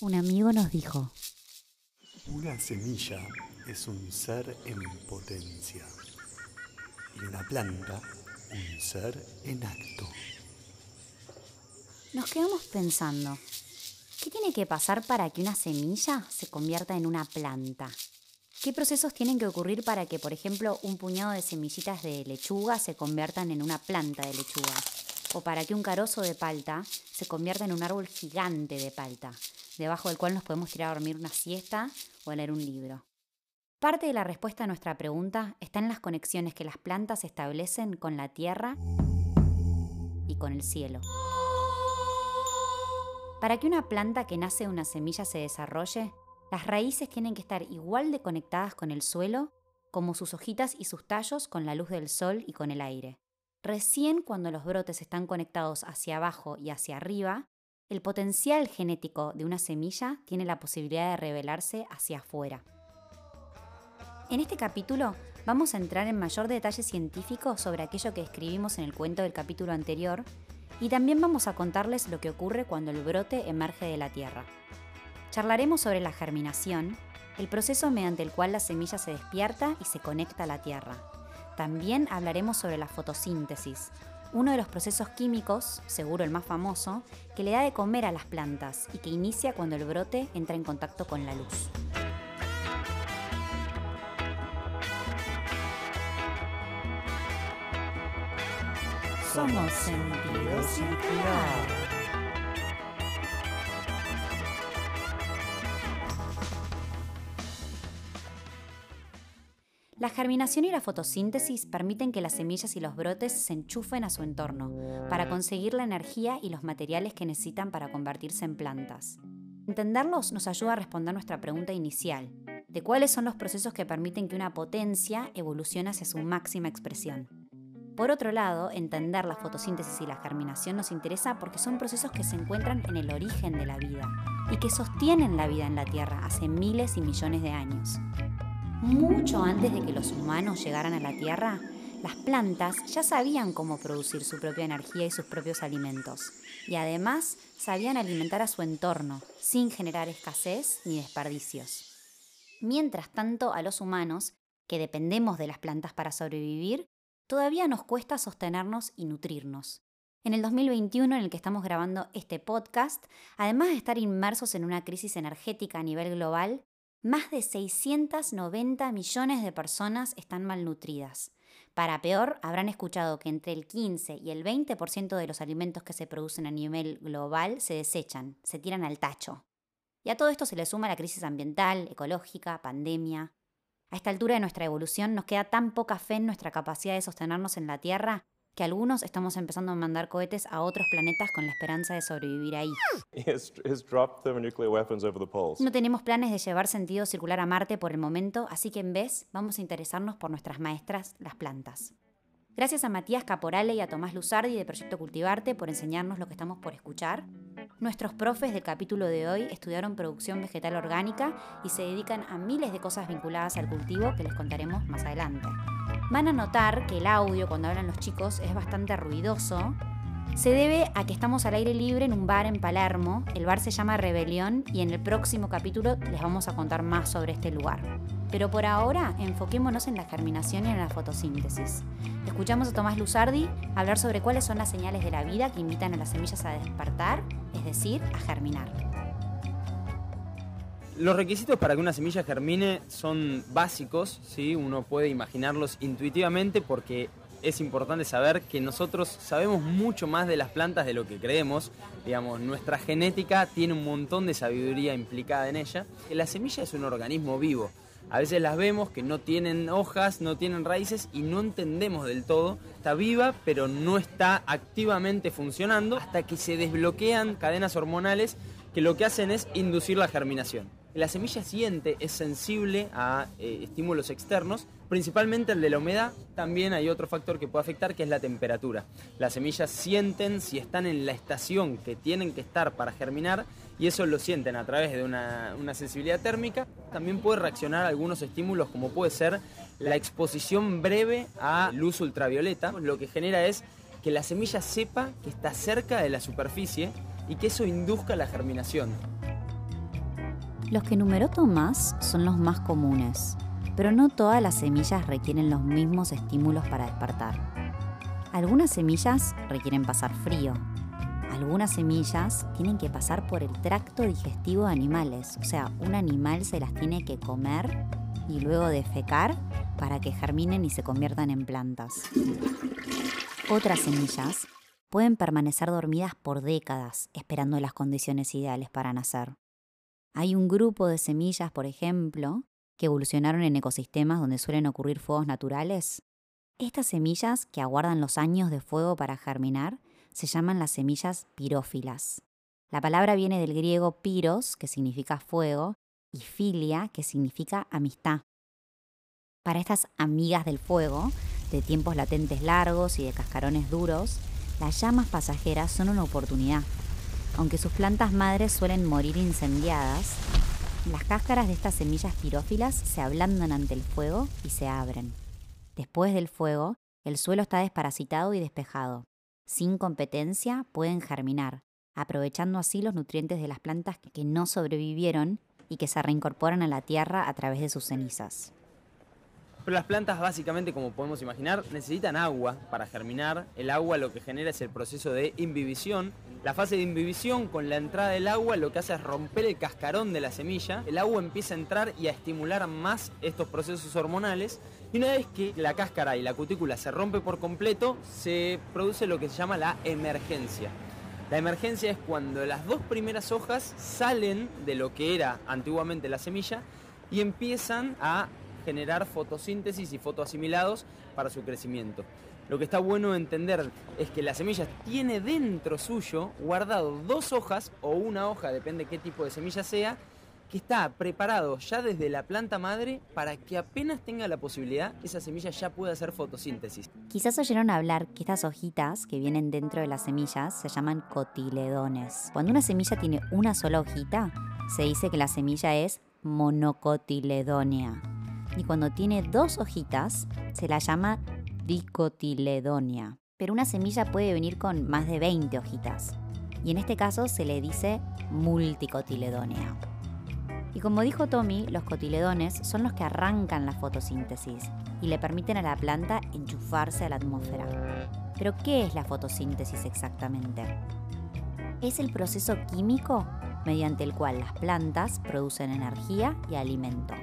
Un amigo nos dijo, Una semilla es un ser en potencia y una planta un ser en acto. nos quedamos pensando, ¿qué tiene que pasar para que una semilla se convierta en una planta? ¿Qué procesos tienen que ocurrir para que, por ejemplo, un puñado de semillitas de lechuga se conviertan en una planta de lechuga? O para que un carozo de palta se convierta en un árbol gigante de palta, debajo del cual nos podemos tirar a dormir una siesta o leer un libro. Parte de la respuesta a nuestra pregunta está en las conexiones que las plantas establecen con la tierra y con el cielo. Para que una planta que nace de una semilla se desarrolle, las raíces tienen que estar igual de conectadas con el suelo como sus hojitas y sus tallos con la luz del sol y con el aire. Recién cuando los brotes están conectados hacia abajo y hacia arriba, el potencial genético de una semilla tiene la posibilidad de revelarse hacia afuera. En este capítulo vamos a entrar en mayor detalle científico sobre aquello que escribimos en el cuento del capítulo anterior y también vamos a contarles lo que ocurre cuando el brote emerge de la tierra. Charlaremos sobre la germinación, el proceso mediante el cual la semilla se despierta y se conecta a la tierra. También hablaremos sobre la fotosíntesis, uno de los procesos químicos, seguro el más famoso, que le da de comer a las plantas y que inicia cuando el brote entra en contacto con la luz. Somos sentido circular. La germinación y la fotosíntesis permiten que las semillas y los brotes se enchufen a su entorno para conseguir la energía y los materiales que necesitan para convertirse en plantas. Entenderlos nos ayuda a responder nuestra pregunta inicial, de cuáles son los procesos que permiten que una potencia evolucione hacia su máxima expresión. Por otro lado, entender la fotosíntesis y la germinación nos interesa porque son procesos que se encuentran en el origen de la vida y que sostienen la vida en la Tierra hace miles y millones de años. Mucho antes de que los humanos llegaran a la Tierra, las plantas ya sabían cómo producir su propia energía y sus propios alimentos, y además sabían alimentar a su entorno, sin generar escasez ni desperdicios. Mientras tanto, a los humanos, que dependemos de las plantas para sobrevivir, todavía nos cuesta sostenernos y nutrirnos. En el 2021, en el que estamos grabando este podcast, además de estar inmersos en una crisis energética a nivel global, más de 690 millones de personas están malnutridas. Para peor, habrán escuchado que entre el 15 y el 20% de los alimentos que se producen a nivel global se desechan, se tiran al tacho. Y a todo esto se le suma la crisis ambiental, ecológica, pandemia. A esta altura de nuestra evolución nos queda tan poca fe en nuestra capacidad de sostenernos en la Tierra que algunos estamos empezando a mandar cohetes a otros planetas con la esperanza de sobrevivir ahí. No tenemos planes de llevar sentido circular a Marte por el momento, así que en vez vamos a interesarnos por nuestras maestras, las plantas. Gracias a Matías Caporale y a Tomás Luzardi de Proyecto Cultivarte por enseñarnos lo que estamos por escuchar. Nuestros profes del capítulo de hoy estudiaron producción vegetal orgánica y se dedican a miles de cosas vinculadas al cultivo que les contaremos más adelante. Van a notar que el audio cuando hablan los chicos es bastante ruidoso. Se debe a que estamos al aire libre en un bar en Palermo. El bar se llama Rebelión y en el próximo capítulo les vamos a contar más sobre este lugar. Pero por ahora enfoquémonos en la germinación y en la fotosíntesis. Escuchamos a Tomás Luzardi hablar sobre cuáles son las señales de la vida que invitan a las semillas a despertar, es decir, a germinar. Los requisitos para que una semilla germine son básicos, ¿sí? uno puede imaginarlos intuitivamente porque es importante saber que nosotros sabemos mucho más de las plantas de lo que creemos. Digamos, nuestra genética tiene un montón de sabiduría implicada en ella. La semilla es un organismo vivo. A veces las vemos que no tienen hojas, no tienen raíces y no entendemos del todo. Está viva, pero no está activamente funcionando hasta que se desbloquean cadenas hormonales que lo que hacen es inducir la germinación. La semilla siente, es sensible a eh, estímulos externos, principalmente el de la humedad. También hay otro factor que puede afectar que es la temperatura. Las semillas sienten si están en la estación que tienen que estar para germinar y eso lo sienten a través de una, una sensibilidad térmica. También puede reaccionar a algunos estímulos como puede ser la exposición breve a luz ultravioleta. Lo que genera es que la semilla sepa que está cerca de la superficie y que eso induzca la germinación. Los que numeró Tomás son los más comunes, pero no todas las semillas requieren los mismos estímulos para despertar. Algunas semillas requieren pasar frío, algunas semillas tienen que pasar por el tracto digestivo de animales, o sea, un animal se las tiene que comer y luego defecar para que germinen y se conviertan en plantas. Otras semillas pueden permanecer dormidas por décadas esperando las condiciones ideales para nacer. Hay un grupo de semillas, por ejemplo, que evolucionaron en ecosistemas donde suelen ocurrir fuegos naturales. Estas semillas, que aguardan los años de fuego para germinar, se llaman las semillas pirófilas. La palabra viene del griego piros, que significa fuego, y filia, que significa amistad. Para estas amigas del fuego, de tiempos latentes largos y de cascarones duros, las llamas pasajeras son una oportunidad. Aunque sus plantas madres suelen morir incendiadas, las cáscaras de estas semillas pirófilas se ablandan ante el fuego y se abren. Después del fuego, el suelo está desparasitado y despejado. Sin competencia pueden germinar, aprovechando así los nutrientes de las plantas que no sobrevivieron y que se reincorporan a la tierra a través de sus cenizas. Pero las plantas básicamente, como podemos imaginar, necesitan agua para germinar. El agua lo que genera es el proceso de imbibición. La fase de imbibición con la entrada del agua lo que hace es romper el cascarón de la semilla. El agua empieza a entrar y a estimular más estos procesos hormonales. Y una vez que la cáscara y la cutícula se rompe por completo, se produce lo que se llama la emergencia. La emergencia es cuando las dos primeras hojas salen de lo que era antiguamente la semilla y empiezan a generar fotosíntesis y fotoasimilados para su crecimiento. Lo que está bueno entender es que la semilla tiene dentro suyo guardado dos hojas o una hoja, depende qué tipo de semilla sea, que está preparado ya desde la planta madre para que apenas tenga la posibilidad, esa semilla ya pueda hacer fotosíntesis. Quizás oyeron hablar que estas hojitas que vienen dentro de las semillas se llaman cotiledones. Cuando una semilla tiene una sola hojita, se dice que la semilla es monocotiledónea y cuando tiene dos hojitas se la llama dicotiledonia. Pero una semilla puede venir con más de 20 hojitas y en este caso se le dice multicotiledónea. Y como dijo Tommy, los cotiledones son los que arrancan la fotosíntesis y le permiten a la planta enchufarse a la atmósfera. Pero ¿qué es la fotosíntesis exactamente? Es el proceso químico mediante el cual las plantas producen energía y alimento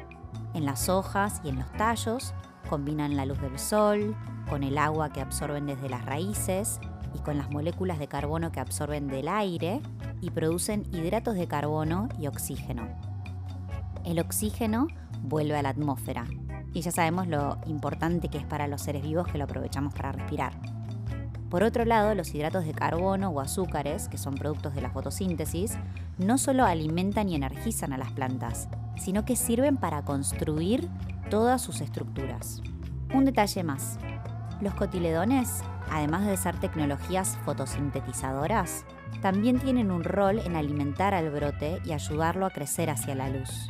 en las hojas y en los tallos, combinan la luz del sol con el agua que absorben desde las raíces y con las moléculas de carbono que absorben del aire y producen hidratos de carbono y oxígeno. El oxígeno vuelve a la atmósfera y ya sabemos lo importante que es para los seres vivos que lo aprovechamos para respirar. Por otro lado, los hidratos de carbono o azúcares, que son productos de la fotosíntesis, no solo alimentan y energizan a las plantas, sino que sirven para construir todas sus estructuras. Un detalle más. Los cotiledones, además de ser tecnologías fotosintetizadoras, también tienen un rol en alimentar al brote y ayudarlo a crecer hacia la luz.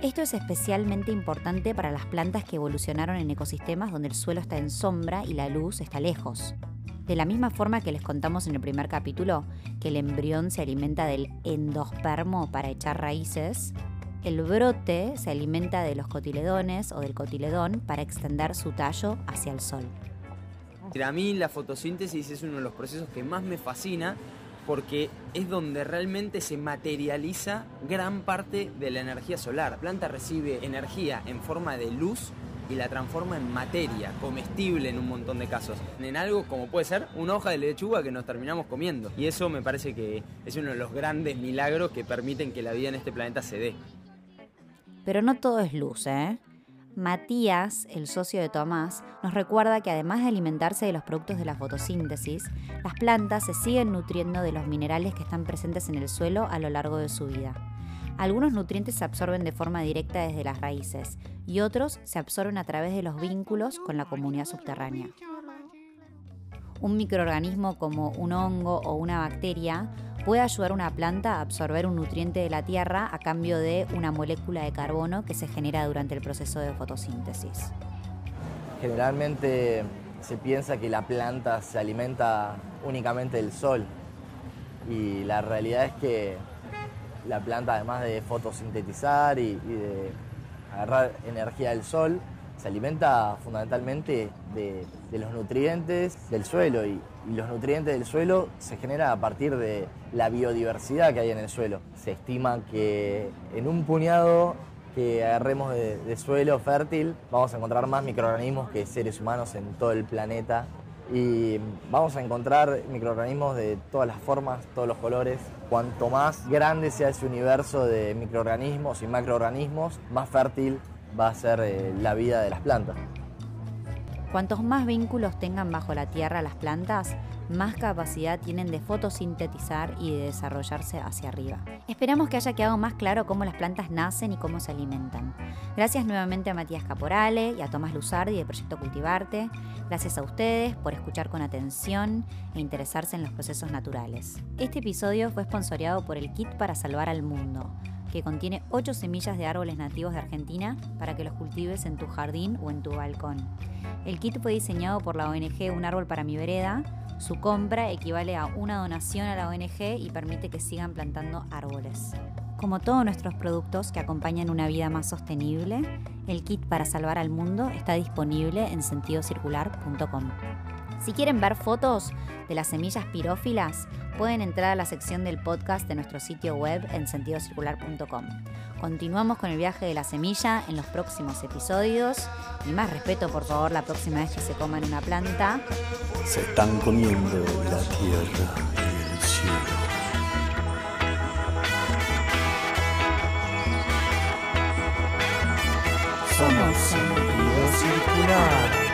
Esto es especialmente importante para las plantas que evolucionaron en ecosistemas donde el suelo está en sombra y la luz está lejos. De la misma forma que les contamos en el primer capítulo que el embrión se alimenta del endospermo para echar raíces, el brote se alimenta de los cotiledones o del cotiledón para extender su tallo hacia el sol. A mí la fotosíntesis es uno de los procesos que más me fascina porque es donde realmente se materializa gran parte de la energía solar. La planta recibe energía en forma de luz y la transforma en materia, comestible en un montón de casos. En algo como puede ser una hoja de lechuga que nos terminamos comiendo. Y eso me parece que es uno de los grandes milagros que permiten que la vida en este planeta se dé. Pero no todo es luz, ¿eh? Matías, el socio de Tomás, nos recuerda que además de alimentarse de los productos de la fotosíntesis, las plantas se siguen nutriendo de los minerales que están presentes en el suelo a lo largo de su vida. Algunos nutrientes se absorben de forma directa desde las raíces y otros se absorben a través de los vínculos con la comunidad subterránea. Un microorganismo como un hongo o una bacteria puede ayudar a una planta a absorber un nutriente de la tierra a cambio de una molécula de carbono que se genera durante el proceso de fotosíntesis. Generalmente se piensa que la planta se alimenta únicamente del sol y la realidad es que La planta, además de fotosintetizar y, y de agarrar energía del sol, se alimenta fundamentalmente de, los nutrientes del suelo y, y los nutrientes del suelo se generan a partir de la biodiversidad que hay en el suelo. Se estima que en un puñado que agarremos de, de suelo fértil vamos a encontrar más microorganismos que seres humanos en todo el planeta y vamos a encontrar microorganismos de todas las formas, todos los colores. Cuanto más grande sea ese universo de microorganismos y macroorganismos, más fértil va a ser eh, la vida de las plantas. Cuantos más vínculos tengan bajo la tierra las plantas, más capacidad tienen de fotosintetizar y de desarrollarse hacia arriba. Esperamos que haya quedado más claro cómo las plantas nacen y cómo se alimentan. Gracias nuevamente a Matías Caporale y a Tomás Luzardi del Proyecto Cultivarte. Gracias a ustedes por escuchar con atención e interesarse en los procesos naturales. Este episodio fue sponsoreado por el Kit para Salvar al Mundo que contiene 8 semillas de árboles nativos de Argentina para que los cultives en tu jardín o en tu balcón. El kit fue diseñado por la ONG Un Árbol para mi Vereda. Su compra equivale a una donación a la ONG y permite que sigan plantando árboles. Como todos nuestros productos que acompañan una vida más sostenible, el kit para salvar al mundo está disponible en sentidocircular.com. Si quieren ver fotos de las semillas pirófilas, pueden entrar a la sección del podcast de nuestro sitio web en sentidocircular.com. Continuamos con el viaje de la semilla en los próximos episodios y más respeto por favor la próxima vez que se coman una planta. Se están comiendo la tierra y el cielo. Somos sentido circular.